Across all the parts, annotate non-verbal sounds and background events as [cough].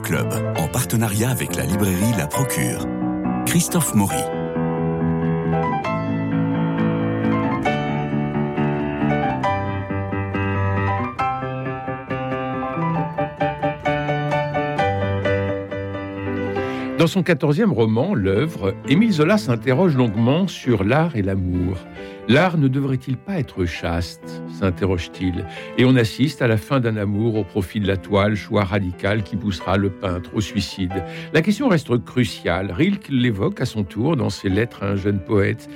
Club, en partenariat avec la librairie La Procure. Christophe Maury. Dans son quatorzième roman, L'œuvre, Émile Zola s'interroge longuement sur l'art et l'amour. L'art ne devrait-il pas être chaste? S'interroge-t-il. Et on assiste à la fin d'un amour au profit de la toile, choix radical qui poussera le peintre au suicide. La question reste cruciale. Rilke l'évoque à son tour dans ses lettres à un jeune poète.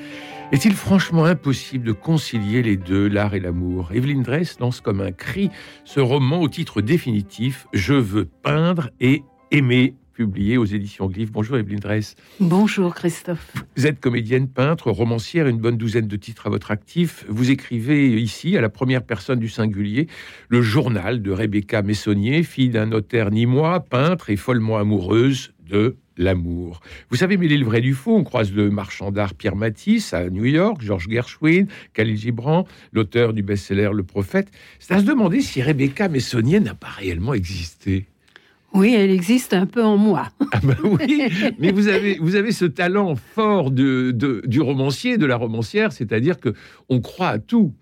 Est-il franchement impossible de concilier les deux, l'art et l'amour? Evelyn Dress lance comme un cri ce roman au titre définitif Je veux peindre et aimer publié aux éditions Glyph. Bonjour Evelyne Dress. Bonjour Christophe. Vous êtes comédienne, peintre, romancière, une bonne douzaine de titres à votre actif. Vous écrivez ici, à la première personne du singulier, le journal de Rebecca Messonnier, fille d'un notaire nîmois, peintre et follement amoureuse de l'amour. Vous savez mêler le vrai du faux. On croise le marchand d'art Pierre Matisse à New York, Georges Gershwin, Khalil Gibran, l'auteur du best-seller Le Prophète. C'est à se demander si Rebecca Messonnier n'a pas réellement existé. Oui, elle existe un peu en moi. [laughs] Ah bah oui, mais vous avez, vous avez ce talent fort du romancier, de la romancière, c'est-à-dire que on croit à tout.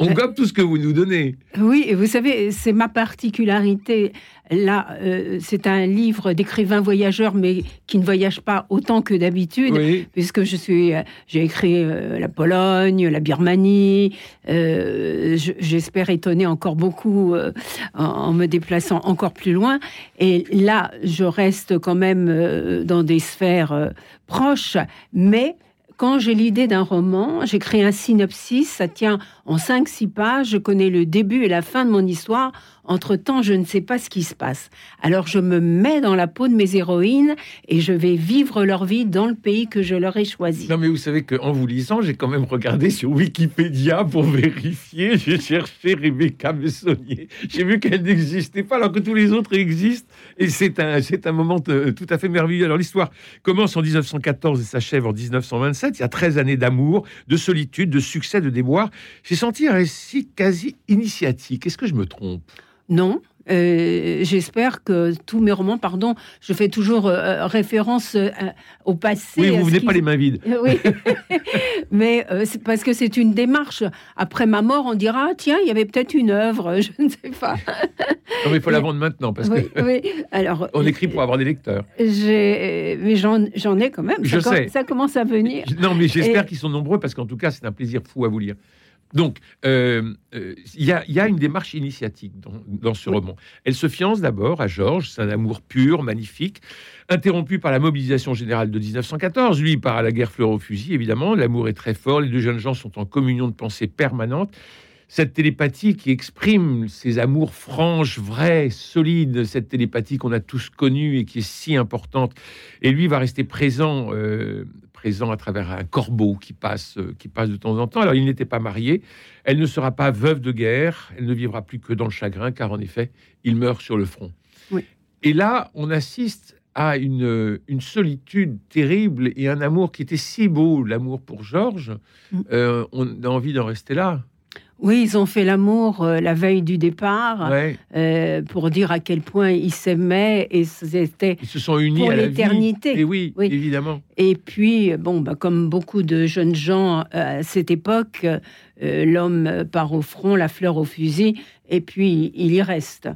On euh, gobe tout ce que vous nous donnez. Oui, et vous savez, c'est ma particularité. Là, euh, c'est un livre d'écrivain voyageur, mais qui ne voyage pas autant que d'habitude, puisque je suis, euh, j'ai écrit la Pologne, la Birmanie. J'espère étonner encore beaucoup en, me déplaçant encore plus loin. Et là, je reste quand même dans des sphères proches, mais quand j'ai l'idée d'un roman, j'écris un synopsis, ça tient en 5-6 pages, je connais le début et la fin de mon histoire, entre-temps, je ne sais pas ce qui se passe. Alors je me mets dans la peau de mes héroïnes et je vais vivre leur vie dans le pays que je leur ai choisi. Non, mais vous savez qu'en vous lisant, j'ai quand même regardé sur Wikipédia pour [laughs] vérifier. J'ai cherché Rebecca Messonnier. J'ai vu qu'elle n'existait pas alors que tous les autres existent. Et c'est un, c'est un moment tout à fait merveilleux. Alors l'histoire commence en 1914 et s'achève en 1927. Il y a 13 années d'amour, de solitude, de succès, de déboire. J'ai senti un récit quasi initiatique. Est-ce que je me trompe? Non. Euh, j'espère que tous mes romans, pardon, je fais toujours euh, référence euh, au passé. Oui, vous venez pas les mains vides. oui, [laughs] mais c'est parce que c'est une démarche. Après ma mort, on dira ah, tiens, il y avait peut-être une œuvre, [laughs] je ne sais pas. non, mais il faut la vendre maintenant parce que. Oui, alors. [laughs] On écrit pour avoir des lecteurs. Mais j'en ai quand même. Je ça, sais. Ça commence à venir. Non, mais j'espère qu'ils sont nombreux parce qu'en tout cas, c'est un plaisir fou à vous lire. Donc, euh, euh, il y, a une démarche initiatique dans, ce roman. Elle se fiance d'abord à Georges, c'est un amour pur, magnifique, interrompu par la mobilisation générale de 1914. Lui, il part à la guerre fleur au fusil, évidemment. L'amour est très fort, les deux jeunes gens sont en communion de pensée permanente. Cette télépathie qui exprime ces amours franches, vrais, solides, cette télépathie qu'on a tous connue et qui est si importante. Et lui va rester présent euh, présent à travers un corbeau qui passe, euh, qui passe de temps en temps. Alors, il n'était pas marié. Elle ne sera pas veuve de guerre. Elle ne vivra plus que dans le chagrin, car en effet, il meurt sur le front. Et là, on assiste à une, une, solitude terrible et un amour qui était si beau, l'amour pour Georges. Mm. Euh, on a envie d'en rester là. Oui, ils ont fait l'amour euh, la veille du départ euh, pour dire à quel point ils s'aimaient et c'était ils se sont unis pour l'éternité. Et oui, oui, évidemment. Et puis, bon, bah, comme beaucoup de jeunes gens euh, à cette époque, l'homme part au front, la fleur au fusil, et puis il y reste.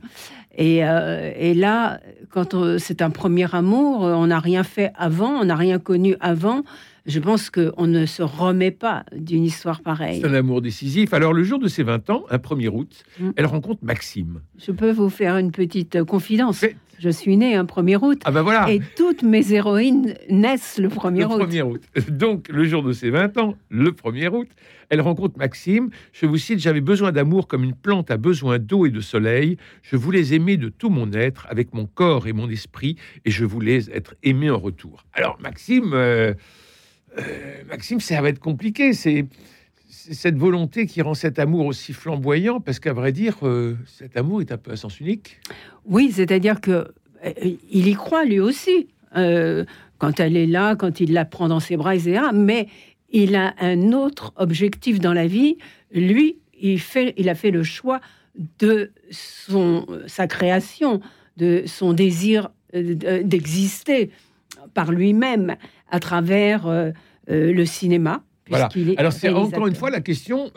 Et, et là, quand c'est un premier amour, on n'a rien fait avant, on n'a rien connu avant je pense qu'on ne se remet pas d'une histoire pareille. C'est un amour décisif. Alors, le jour de ses 20 ans, un 1er août, mm. elle rencontre Maxime. Je peux vous faire une petite confidence. Je suis née un 1er août. Ah ben voilà. Et toutes mes héroïnes naissent le 1er août. Le 1er août. [laughs] Donc, le jour de ses 20 ans, le 1er août, elle rencontre Maxime. Je vous cite J'avais besoin d'amour comme une plante a besoin d'eau et de soleil. Je voulais aimer de tout mon être, avec mon corps et mon esprit, et je voulais être aimé en retour. Alors, Maxime. Euh, euh, Maxime, ça va être compliqué. C'est cette volonté qui rend cet amour aussi flamboyant, parce qu'à vrai dire, euh, cet amour est un peu à sens unique. Oui, c'est-à-dire que euh, il y croit lui aussi quand elle est là, quand il la prend dans ses bras, etc. Mais il a un autre objectif dans la vie. Lui, il fait, il a fait le choix de son sa création, de son désir d'exister par lui-même à travers le cinéma. Voilà. Alors c'est encore une fois la question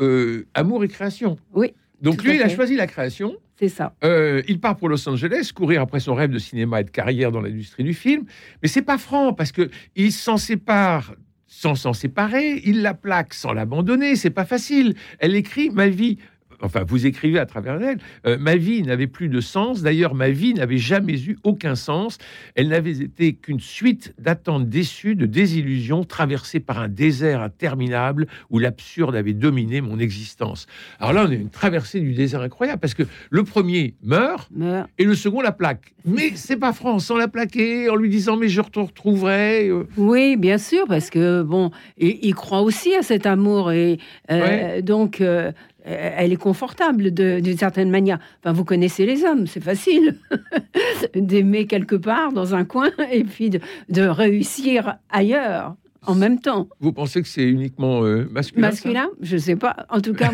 amour et création. Oui. Donc lui, il a choisi la création. C'est ça. Euh, il part pour Los Angeles, courir après son rêve de cinéma et de carrière dans l'industrie du film. Mais c'est pas franc parce que il s'en sépare sans s'en séparer. Il la plaque sans l'abandonner. C'est pas facile. Elle écrit ma vie enfin vous écrivez à travers elle, euh, ma vie n'avait plus de sens. D'ailleurs, ma vie n'avait jamais eu aucun sens. Elle n'avait été qu'une suite d'attentes déçues, de désillusions, traversées par un désert interminable où l'absurde avait dominé mon existence. Alors là, on a une traversée du désert incroyable parce que le premier meurt, et le second la plaque. Mais c'est pas franc, sans la plaquer, en lui disant mais je te retrouverai. Euh. Oui, bien sûr, parce que bon, il, croit aussi à cet amour et euh, donc euh, elle est confortable d'une certaine manière. Enfin, vous connaissez les hommes, c'est facile [laughs] d'aimer quelque part dans un coin [laughs] et puis de, réussir ailleurs en même temps. Vous pensez que c'est uniquement euh, masculin Masculin Je ne sais pas. En tout cas,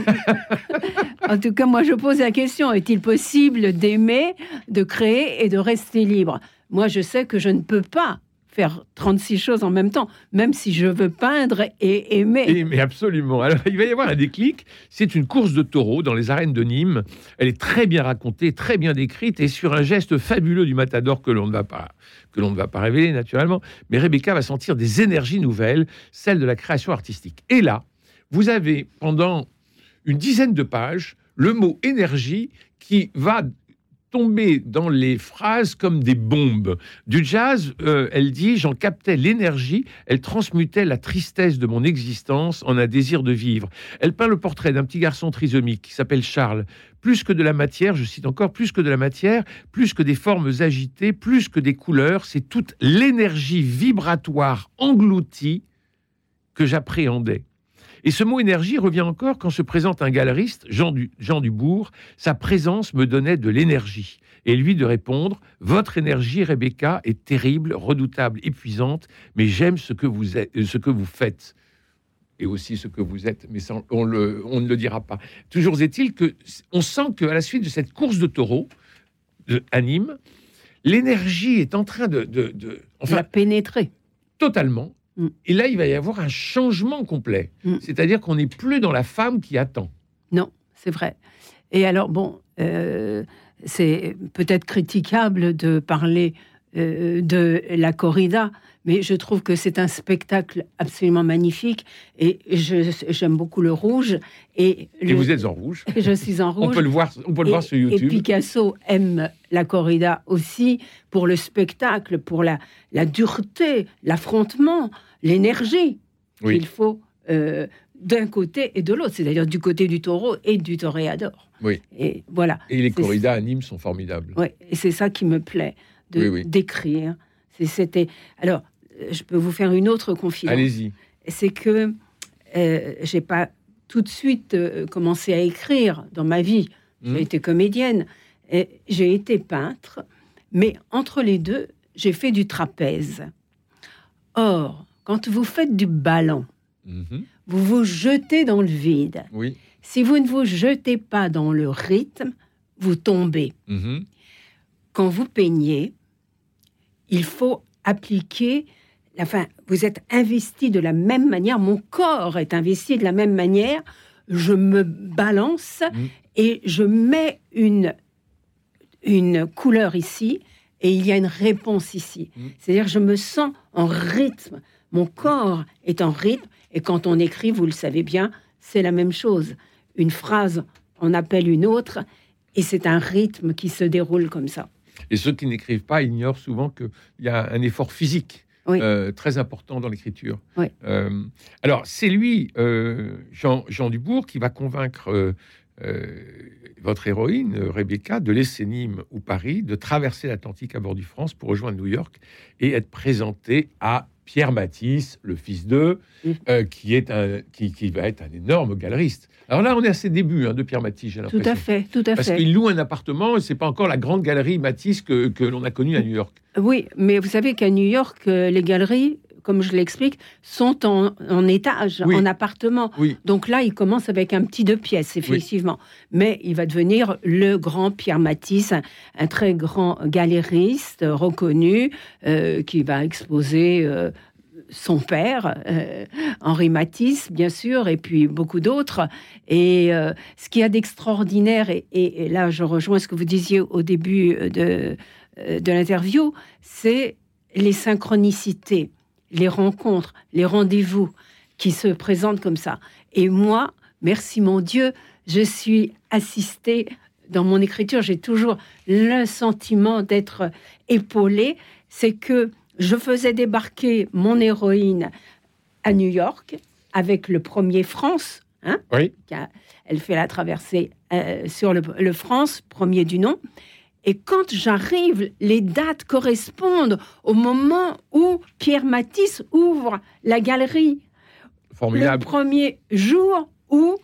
[laughs] en tout cas, moi je pose la question est-il possible d'aimer, de créer et de rester libre? Moi, je sais que je ne peux pas faire 36 choses en même temps, même si je veux peindre et aimer. mais absolument. Alors, il va y avoir un déclic. C'est une course de taureaux dans les arènes de Nîmes. Elle est très bien racontée, très bien décrite et sur un geste fabuleux du matador que l'on ne va pas que l'on ne va pas révéler naturellement. Mais Rebecca va sentir des énergies nouvelles, celles de la création artistique. Et là, vous avez pendant une dizaine de pages le mot énergie qui va tomber dans les phrases comme des bombes. Du jazz, euh, elle dit, j'en captais l'énergie, elle transmutait la tristesse de mon existence en un désir de vivre. Elle peint le portrait d'un petit garçon trisomique qui s'appelle Charles. Plus que de la matière, je cite encore, plus que de la matière, plus que des formes agitées, plus que des couleurs, c'est toute l'énergie vibratoire engloutie que j'appréhendais. Et ce mot énergie revient encore quand se présente un galeriste, Jean, du, Jean Dubourg. Sa présence me donnait de l'énergie. Et lui de répondre Votre énergie, Rebecca, est terrible, redoutable, épuisante, mais j'aime ce, que vous êtes, ce que vous faites. Et aussi ce que vous êtes, mais on, le, on, ne le dira pas. Toujours est-il que on sent qu'à la suite de cette course de taureau de, à Nîmes, l'énergie est en train de, de, de enfin, pénétrer totalement Mm. Et là, il va y avoir un changement complet. Mm. C'est-à-dire qu'on n'est plus dans la femme qui attend. Non, c'est vrai. Et alors, bon, euh, c'est peut-être critiquable de parler euh, de la corrida, mais je trouve que c'est un spectacle absolument magnifique et j'aime beaucoup le rouge. Et, vous êtes en rouge. [laughs] Je suis en rouge. on peut le voir, on peut le voir sur YouTube. Et Picasso aime la corrida aussi pour le spectacle, pour la, la dureté, l'affrontement, l'énergie qu'il faut euh, d'un côté et de l'autre, c'est-à-dire du côté du taureau et du toréador. Oui. Et voilà. Et les corridas à Nîmes sont formidables. Oui, et c'est ça qui me plaît de d'écrire. C'était alors je peux vous faire une autre confidence. Allez-y. C'est que euh, j'ai pas tout de suite euh, commencé à écrire dans ma vie. J'ai hmm. été comédienne, j'ai été peintre, mais entre les deux, j'ai fait du trapèze. Or, quand vous faites du ballon, mhm. vous vous jetez dans le vide. Oui. Si vous ne vous jetez pas dans le rythme, vous tombez. Mhm. Quand vous peignez, il faut appliquer enfin, vous êtes investi de la même manière, mon corps est investi de la même manière, je me balance mm. et je mets une, une couleur ici et il y a une réponse ici. Mm. C'est-à-dire je me sens en rythme, mon corps est en rythme et quand on écrit, vous le savez bien, c'est la même chose. Une phrase en appelle une autre et c'est un rythme qui se déroule comme ça. Et ceux qui n'écrivent pas ignorent souvent qu'il y a un effort physique euh, très important dans l'écriture. Euh, alors, c'est lui, euh, Jean, Jean, Dubourg, qui va convaincre votre héroïne, Rebecca, de laisser Nîmes ou Paris, de traverser l'Atlantique à bord du France pour rejoindre New York et être présentée à Pierre Matisse, le fils d'eux, euh, qui, est un, qui, qui, va être un énorme galeriste. Alors là, on est à ses débuts hein, de Pierre Matisse, j'ai l'impression. Tout à fait, tout à Parce fait. Parce qu'il loue un appartement et c'est pas encore la grande galerie Matisse que, que l'on a connue à New York. Oui, mais vous savez qu'à New York, euh, les galeries comme je l'explique, sont en, étage, en appartement. Donc là, il commence avec un petit deux pièces, effectivement. Mais il va devenir le grand Pierre Matisse, un, très grand galériste reconnu, euh, qui va exposer euh, son père, euh, Henri Matisse, bien sûr, et puis beaucoup d'autres. Et euh, ce qu'il y a d'extraordinaire, et, là je rejoins ce que vous disiez au début de, de l'interview, c'est les synchronicités, les rencontres, les rendez-vous qui se présentent comme ça. Et moi, merci mon Dieu, je suis assistée dans mon écriture, j'ai toujours le sentiment d'être épaulée, c'est que je faisais débarquer mon héroïne à New York avec le premier France. Hein, oui. elle fait la traversée euh, sur le, France, premier du nom. Et quand j'arrive, les dates correspondent au moment où Pierre Matisse ouvre la galerie. Formidable. Le premier jour où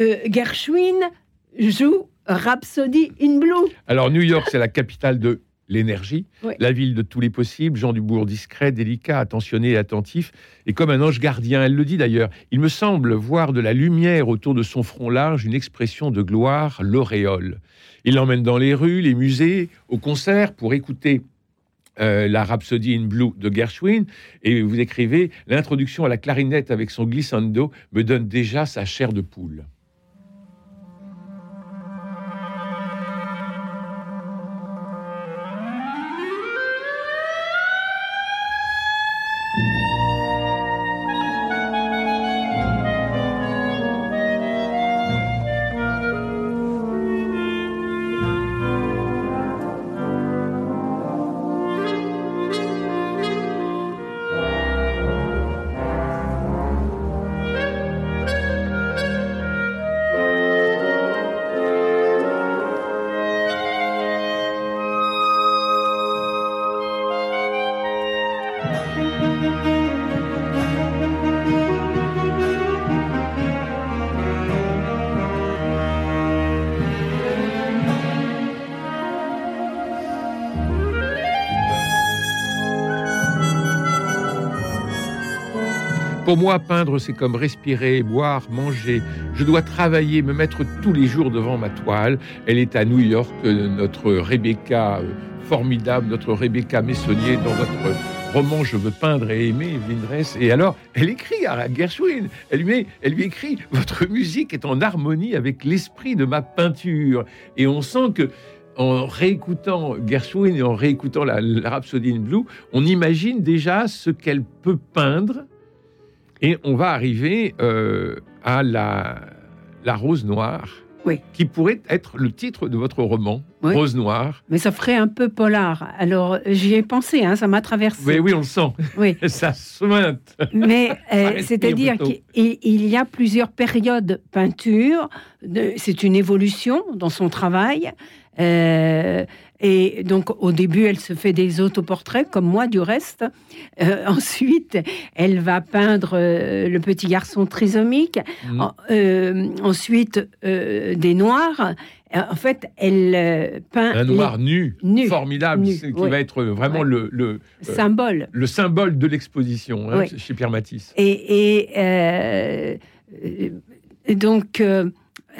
euh, Gershwin joue Rhapsody in Blue. Alors New York, c'est la capitale de l'énergie, la ville de tous les possibles, Jean Dubourg discret, délicat, attentionné et attentif, et comme un ange gardien, elle le dit d'ailleurs, il me semble voir de la lumière autour de son front large, une expression de gloire, l'auréole. Il l'emmène dans les rues, les musées, au concert pour écouter euh, la Rhapsody in Blue de Gershwin, et vous écrivez L'introduction à la clarinette avec son glissando me donne déjà sa chair de poule. Pour moi, peindre, c'est comme respirer, boire, manger. Je dois travailler, me mettre tous les jours devant ma toile. Elle est à New York, notre Rebecca euh, formidable, notre Rebecca Messonnier dans notre roman Je veux peindre et aimer, Vindress. Et alors, elle écrit à Gershwin, elle lui, écrit Votre musique est en harmonie avec l'esprit de ma peinture. Et on sent que en réécoutant Gershwin et en réécoutant la, la in Blue, on imagine déjà ce qu'elle peut peindre et on va arriver euh, à la, la rose noire. Oui. Qui pourrait être le titre de votre roman, Rose Noire. Mais ça ferait un peu polar. Alors, j'y ai pensé, hein, ça m'a traversé. Oui, oui, on le sent. Oui. [laughs] ça sointe. Mais euh, c'est-à-dire qu'il y a plusieurs périodes peinture. C'est une évolution dans son travail. Euh, et donc, au début, elle se fait des autoportraits, comme moi, du reste. Euh, [laughs] ensuite, elle va peindre euh, le petit garçon trisomique. Mm. ensuite, des noirs. En fait, elle peint un noir nu, formidable, qui va être vraiment le, le symbole, le symbole de l'exposition hein, chez Pierre Matisse. Et, et donc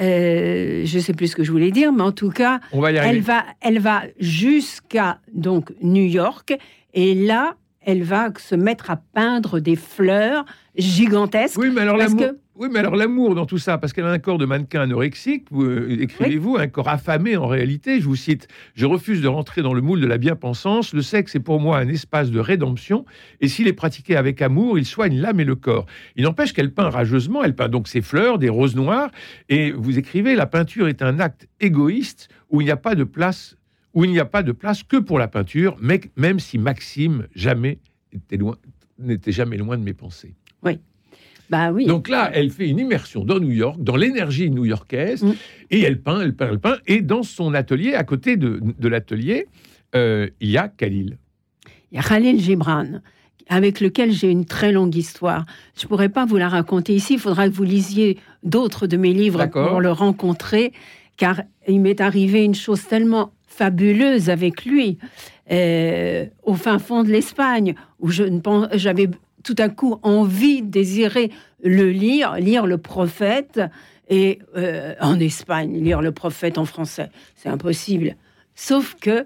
euh, je ne sais plus ce que je voulais dire, mais en tout cas, elle va, elle va jusqu'à donc New York, et là, elle va se mettre à peindre des fleurs gigantesques. Oui, mais alors que oui, mais alors l'amour dans tout ça, parce qu'elle a un corps de mannequin anorexique, vous, euh, écrivez-vous, un corps affamé en réalité. Je vous cite Je refuse de rentrer dans le moule de la bien-pensance. Le sexe est pour moi un espace de rédemption, et s'il est pratiqué avec amour, il soigne l'âme et le corps. Il n'empêche qu'elle peint rageusement, elle peint donc ses fleurs, des roses noires, et vous écrivez La peinture est un acte égoïste où il n'y a pas de place où il n'y a pas de place que pour la peinture, mais même si Maxime jamais n'était jamais loin de mes pensées. Oui. Bah oui. Donc là, elle fait une immersion dans New York, dans l'énergie new-yorkaise, mm. et elle peint, elle peint, elle peint. Et dans son atelier, à côté de, l'atelier, euh, il y a Khalil. Il y a Khalil Gibran avec lequel j'ai une très longue histoire. Je ne pourrais pas vous la raconter ici, il faudra que vous lisiez d'autres de mes livres pour le rencontrer, car il m'est arrivé une chose tellement fabuleuse avec lui, euh, au fin fond de l'Espagne, où je ne pense, j'avais tout à coup envie, désirer le lire, lire le prophète, et euh, en Espagne, lire le prophète en français, c'est impossible. Sauf que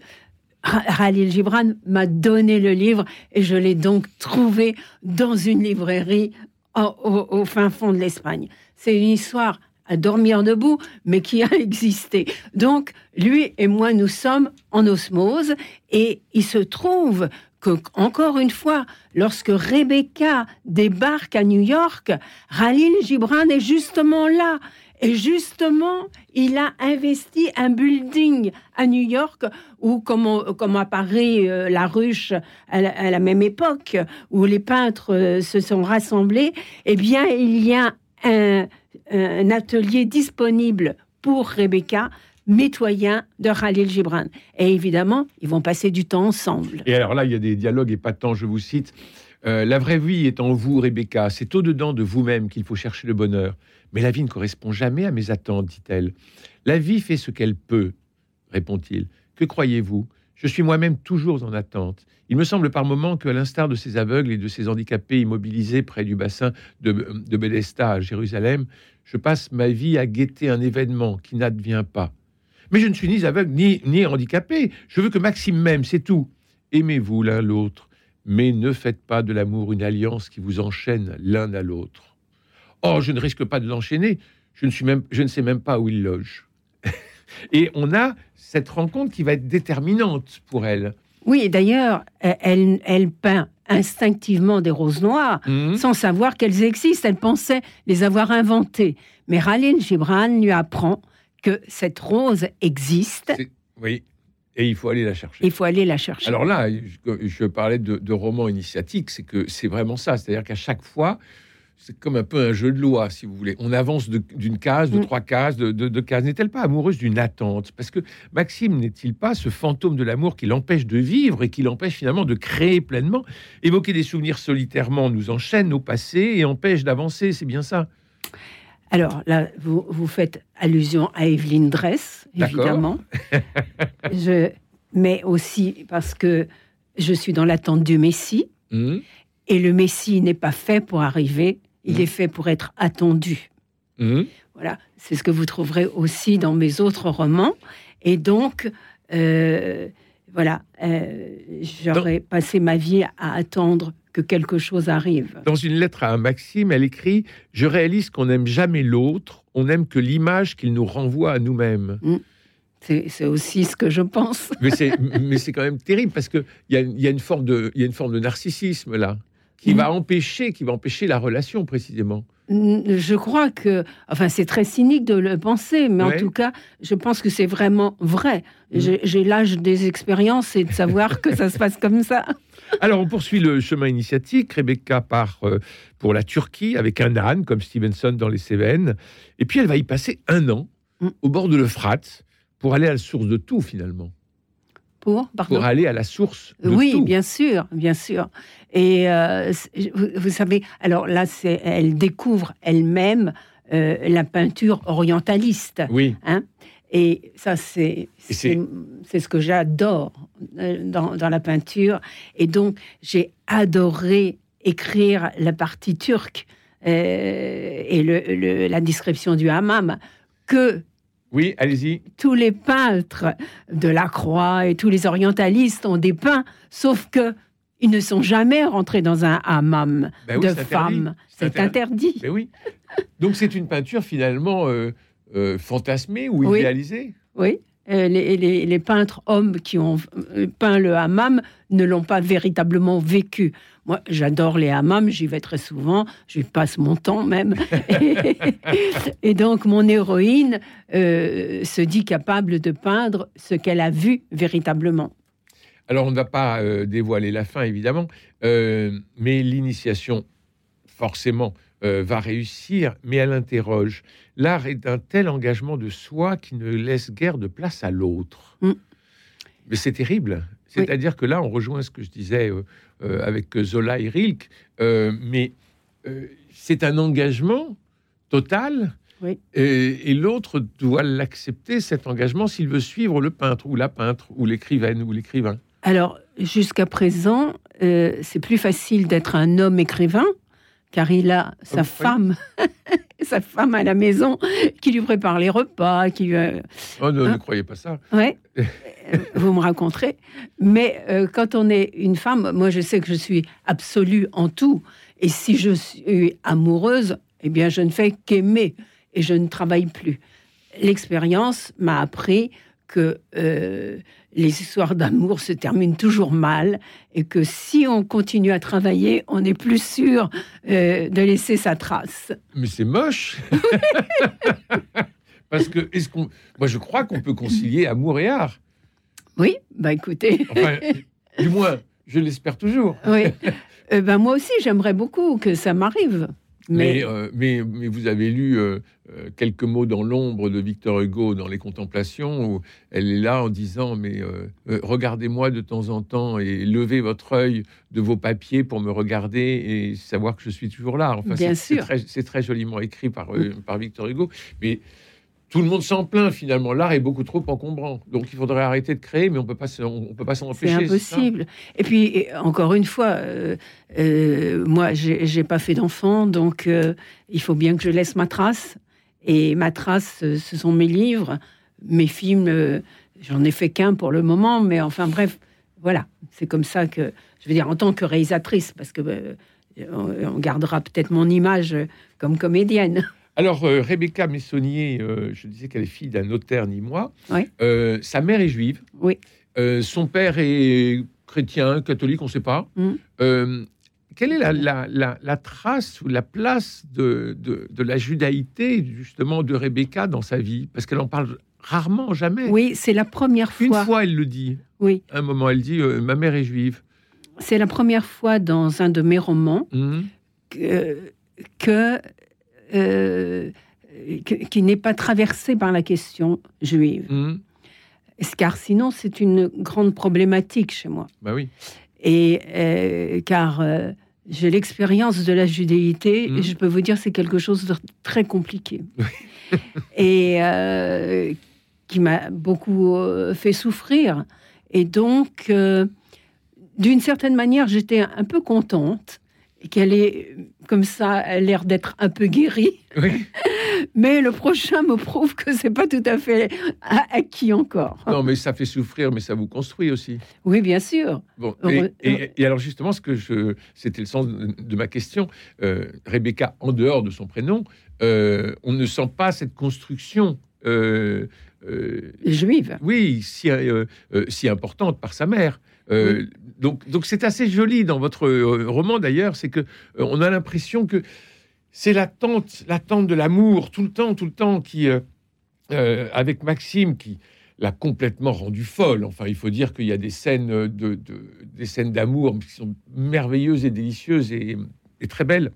Khalil Gibran m'a donné le livre et je l'ai donc trouvé dans une librairie au, fin fond de l'Espagne. C'est une histoire à dormir debout, mais qui a existé. Donc, lui et moi, nous sommes en osmose et il se trouve que, encore une fois, lorsque Rebecca débarque à New York, Khalil Gibran est justement là. Et justement, il a investi un building à New York où, comme, comme à Paris, euh, la ruche à la, même époque, où les peintres euh, se sont rassemblés, eh bien, il y a un, atelier disponible pour Rebecca mitoyen de Khalil Gibran. Et évidemment, ils vont passer du temps ensemble. Et alors là, il y a des dialogues épatants, je vous cite. Euh, la vraie vie est en vous, Rebecca. C'est au-dedans de vous-même qu'il faut chercher le bonheur. Mais la vie ne correspond jamais à mes attentes, dit-elle. La vie fait ce qu'elle peut, répond-il. Que croyez-vous? Je suis moi-même toujours en attente. Il me semble par moments qu'à l'instar de ces aveugles et de ces handicapés immobilisés près du bassin de, de à Jérusalem, je passe ma vie à guetter un événement qui n'advient pas. Mais je ne suis ni aveugle ni, ni handicapé. Je veux que Maxime m'aime, c'est tout. Aimez-vous l'un l'autre, mais ne faites pas de l'amour une alliance qui vous enchaîne l'un à l'autre. Oh, je ne risque pas de l'enchaîner. Je ne, suis même, je ne sais même pas où il loge. [laughs] Et on a cette rencontre qui va être déterminante pour elle. Oui, d'ailleurs, elle, elle peint instinctivement des roses noires mhm. sans savoir qu'elles existent. Elle pensait les avoir inventées. Mais Khalil Gibran lui apprend que cette rose existe. Oui, et il faut aller la chercher. Il faut aller la chercher. Alors là, je, parlais de, de roman initiatique, c'est que c'est vraiment ça. C'est-à-dire qu'à chaque fois, c'est comme un peu un jeu de loi, si vous voulez. On avance d'une case, de mm. trois cases, de, de, cases. N'est-elle pas amoureuse d'une attente? Parce que Maxime n'est-il pas ce fantôme de l'amour qui l'empêche de vivre et qui l'empêche finalement de créer pleinement? Évoquer des souvenirs solitairement nous enchaîne au passé et empêche d'avancer, c'est bien ça? Alors là, vous, vous, faites allusion à Evelyne Dress, évidemment. [laughs] je, mais aussi parce que je suis dans l'attente du Messie. Mm. Et le Messie n'est pas fait pour arriver il est fait pour être attendu. Mhm. Voilà, c'est ce que vous trouverez aussi dans mes autres romans. Et donc, euh, voilà, euh, j'aurais passé ma vie à attendre que quelque chose arrive. Dans une lettre à Maxime, elle écrit Je réalise qu'on n'aime jamais l'autre, on n'aime que l'image qu'il nous renvoie à nous-mêmes. Mm. C'est aussi ce que je pense. mais c'est quand même terrible parce qu'il y, y, a une forme de narcissisme là qui va empêcher, qui va empêcher la relation précisément. Je crois que, enfin, c'est très cynique de le penser, mais en tout cas, je pense que c'est vraiment vrai. Mm. J'ai l'âge des expériences et de savoir que ça se passe comme ça. [laughs] Alors, on poursuit le chemin initiatique. Rebecca part euh, pour la Turquie avec un âne, comme Stevenson dans les Cévennes. Et puis, elle va y passer un an mm. au bord de l'Euphrate pour aller à la source de tout, finalement. Pour, aller à la source. oui, bien sûr, bien sûr. Et euh, vous, savez, alors là, c'est, elle découvre elle-même euh, la peinture orientaliste. Oui. Hein et ça, c'est, c'est, ce que j'adore euh, dans, dans, la peinture. Et donc, j'ai adoré écrire la partie turque et le, la description du hammam que oui, allez-y. Tous les peintres de la Croix et tous les orientalistes ont dépeint, sauf que ils ne sont jamais rentrés dans un hammam ben de femmes. C'est interdit. Ben oui. Donc c'est une peinture finalement euh, euh, fantasmée ou idéalisée? Oui. Euh, les, peintres hommes qui ont peint le hammam ne l'ont pas véritablement vécu. Moi, j'adore les hammams, j'y vais très souvent, j'y passe mon temps même. [laughs] et, donc, mon héroïne euh, se dit capable de peindre ce qu'elle a vu véritablement. Alors, on ne va pas euh, dévoiler la fin, évidemment, euh, mais l'initiation, forcément, va réussir, mais elle interroge. L'art est d'un tel engagement de soi qui ne laisse guère de place à l'autre. Mm. Mais c'est terrible. C'est-à-dire que là, on rejoint ce que je disais euh, avec Zola et Rilke, euh, mais euh, c'est un engagement total. Et, l'autre doit l'accepter, cet engagement, s'il veut suivre le peintre ou la peintre ou l'écrivaine ou l'écrivain. Alors, jusqu'à présent, c'est plus facile d'être un homme écrivain, car il a sa femme, [laughs] sa femme à la maison, qui lui prépare les repas, qui Oh, ne, hein? croyez pas ça. Ouais. [laughs] vous me raconterez. Mais quand on est une femme, moi je sais que je suis absolue en tout. Et si je suis amoureuse, eh bien je ne fais qu'aimer et je ne travaille plus. L'expérience m'a appris que euh, les histoires d'amour se terminent toujours mal et que si on continue à travailler, on est plus sûr euh, de laisser sa trace. Mais c'est moche [laughs] Parce que, est-ce qu'on. Moi, je crois qu'on peut concilier amour et art. Oui, bah écoutez. Enfin, du moins, je l'espère toujours. Oui. Euh, ben, moi aussi, j'aimerais beaucoup que ça m'arrive. Mais... Euh, mais, mais, vous avez lu euh, euh, quelques mots dans l'ombre de Victor Hugo dans Les Contemplations, où elle est là en disant Mais regardez-moi de temps en temps et levez votre œil de vos papiers pour me regarder et savoir que je suis toujours là. Enfin, Bien sûr. C'est très, joliment écrit par, par Victor Hugo. Mais tout le monde s'en plaint finalement. L'art est beaucoup trop encombrant. Donc il faudrait arrêter de créer, mais on peut pas, on, peut pas s'en empêcher. C'est impossible. Et puis encore une fois, euh, euh, moi j'ai pas fait d'enfant, donc euh, il faut bien que je laisse ma trace. Et ma trace, ce sont mes livres, mes films. J'en ai fait qu'un pour le moment, mais enfin bref, voilà. C'est comme ça que je veux dire en tant que réalisatrice, parce que on gardera peut-être mon image comme comédienne. Alors, euh, Rebecca Messonnier, euh, je disais qu'elle est fille d'un notaire ni moi. Euh, sa mère est juive. Oui. son père est chrétien, catholique, on ne sait pas. Mm. quelle est la, trace ou la place de, la judaïté, justement, de Rebecca dans sa vie? Parce qu'elle en parle rarement, jamais. Oui, c'est la première fois. Une fois, elle le dit. Oui. un moment, elle dit Ma mère est juive. C'est la première fois dans un de mes romans mm. que euh, qui n'est pas traversé par la question juive. Mmh. Car sinon, c'est une grande problématique chez moi? Bah oui. Et euh, car euh, j'ai l'expérience de la judéité, et mmh. je peux vous dire c'est quelque chose de très compliqué. [laughs] et qui m'a beaucoup fait souffrir. Et donc, d'une certaine manière, j'étais un peu contente qu'elle est comme ça, elle a l'air d'être un peu guérie. [laughs] mais le prochain me prouve que c'est pas tout à fait acquis encore. Non, mais ça fait souffrir, mais ça vous construit aussi. Oui, bien sûr. Bon, et, alors justement, ce que je, c'était le sens de, ma question. Euh, Rebecca, en dehors de son prénom, euh, on ne sent pas cette construction. Euh, juive. Oui, si, si importante par sa mère. Euh, donc, donc c'est assez joli dans votre euh, roman d'ailleurs, c'est que euh, on a l'impression que c'est l'attente, l'attente de l'amour tout le temps, tout le temps qui, avec Maxime, qui l'a complètement rendu folle. Enfin, il faut dire qu'il y a des scènes de, des scènes d'amour qui sont merveilleuses et délicieuses et, et, très belles.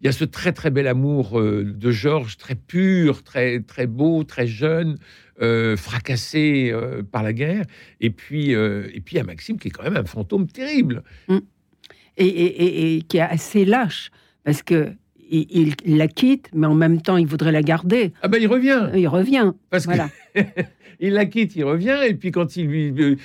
Il y a ce très très bel amour de Georges, très pur, très très beau, très jeune, euh, fracassé euh, par la guerre. Et puis, euh, et puis, il Maxime qui est quand même un fantôme terrible. Mm. Et, qui est assez lâche, parce que il, la quitte, mais en même temps, il voudrait la garder. Ah ben, il revient. Il revient. Parce voilà. [laughs] il la quitte, il revient, et puis quand ils lui,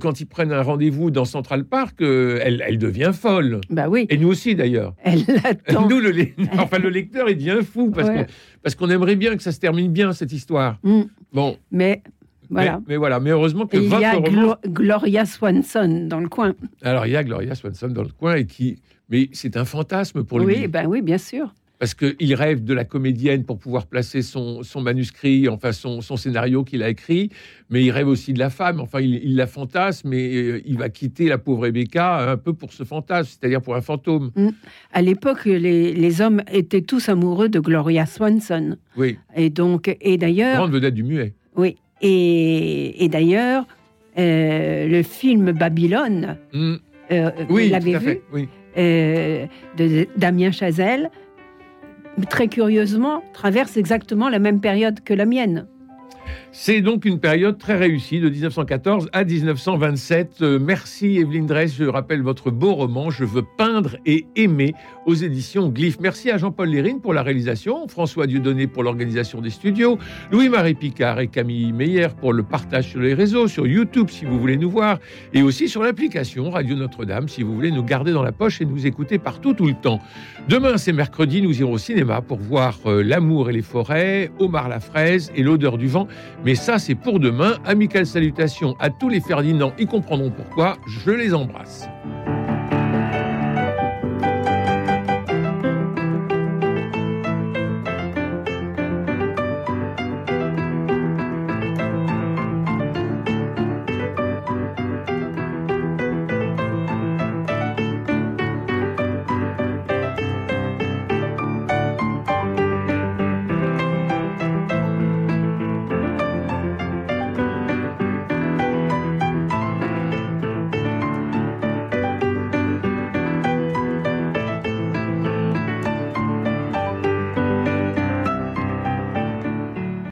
quand ils prennent un rendez-vous dans Central Park, elle, elle, devient folle. Bah oui. Et nous aussi d'ailleurs. Elle l'attend. [laughs] Nous, le, enfin, le lecteur, il devient fou parce que parce qu'on aimerait bien que ça se termine bien cette histoire. Mm. Bon. Mais voilà. Mais, voilà. Mais heureusement que il y a Gloria Swanson dans le coin. Alors il y a Gloria Swanson dans le coin et qui, mais c'est un fantasme pour lui. Oui, ben oui, bien sûr parce qu'il rêve de la comédienne pour pouvoir placer son, son manuscrit, enfin son, son scénario qu'il a écrit, mais il rêve aussi de la femme, enfin il, la fantasme et euh, il va quitter la pauvre Rebecca un peu pour ce fantasme, c'est-à-dire pour un fantôme. Mm. À l'époque, les, les, hommes étaient tous amoureux de Gloria Swanson. Oui. Et donc, et d'ailleurs... Grande vedette du muet. Oui. Et, et d'ailleurs, euh, le film Babylone, mm. euh, oui, vous l'avez vu oui. de Damien Chazelle, très curieusement, traverse exactement la même période que la mienne. C'est donc une période très réussie de 1914 à 1927. Euh, merci Evelyne Dress. Je rappelle votre beau roman Je veux peindre et aimer aux éditions Glyph. Merci à Jean-Paul Lérine pour la réalisation, François Dieudonné pour l'organisation des studios, Louis-Marie Picard et Camille Meyer pour le partage sur les réseaux, sur YouTube si vous voulez nous voir, et aussi sur l'application Radio Notre-Dame si vous voulez nous garder dans la poche et nous écouter partout tout le temps. Demain, c'est mercredi, nous irons au cinéma pour voir euh, L'amour et les forêts, Omar la fraise et l'odeur du vent. Mais ça, c'est pour demain. Amicales salutations à tous les Ferdinand, ils comprendront pourquoi. Je les embrasse.